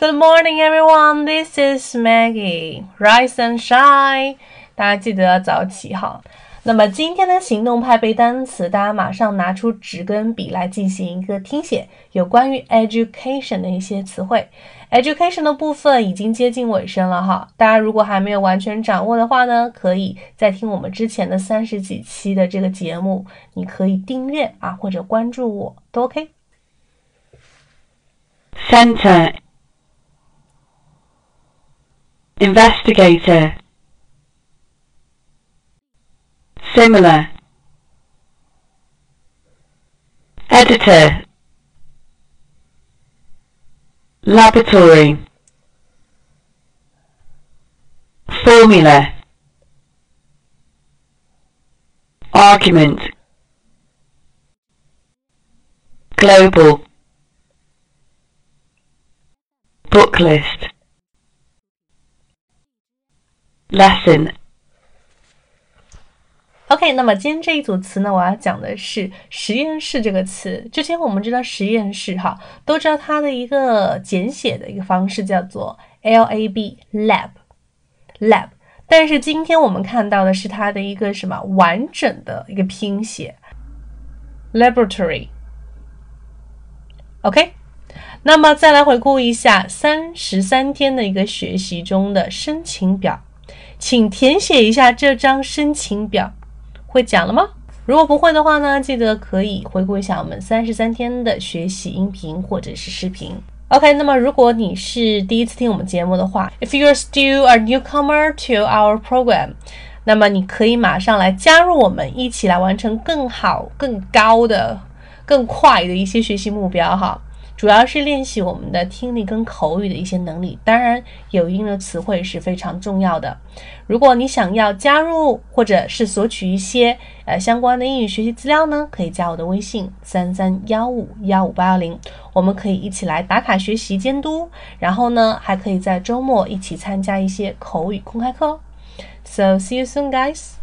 Good morning, everyone. This is Maggie. Rise and shine. 大家记得要早起哈。那么今天的行动派背单词，大家马上拿出纸跟笔来进行一个听写，有关于 education 的一些词汇。education 的部分已经接近尾声了哈，大家如果还没有完全掌握的话呢，可以再听我们之前的三十几期的这个节目，你可以订阅啊或者关注我都 OK。Center Investigator. Similar. Editor. Laboratory. Formula. Argument. Global. Book list Lesson OK，那么今天这一组词呢，我要讲的是实验室这个词。之前我们知道实验室哈，都知道它的一个简写的一个方式叫做 lab，lab，lab。但是今天我们看到的是它的一个什么完整的一个拼写 laboratory。OK，那么再来回顾一下三十三天的一个学习中的申请表，请填写一下这张申请表。会讲了吗？如果不会的话呢，记得可以回顾一下我们三十三天的学习音频或者是视频。OK，那么如果你是第一次听我们节目的话，If you're still a newcomer to our program，那么你可以马上来加入我们，一起来完成更好、更高的、更快的一些学习目标哈。主要是练习我们的听力跟口语的一些能力，当然有一定的词汇是非常重要的。如果你想要加入或者是索取一些呃相关的英语学习资料呢，可以加我的微信三三幺五幺五八幺零，我们可以一起来打卡学习监督，然后呢还可以在周末一起参加一些口语公开课哦。So see you soon, guys.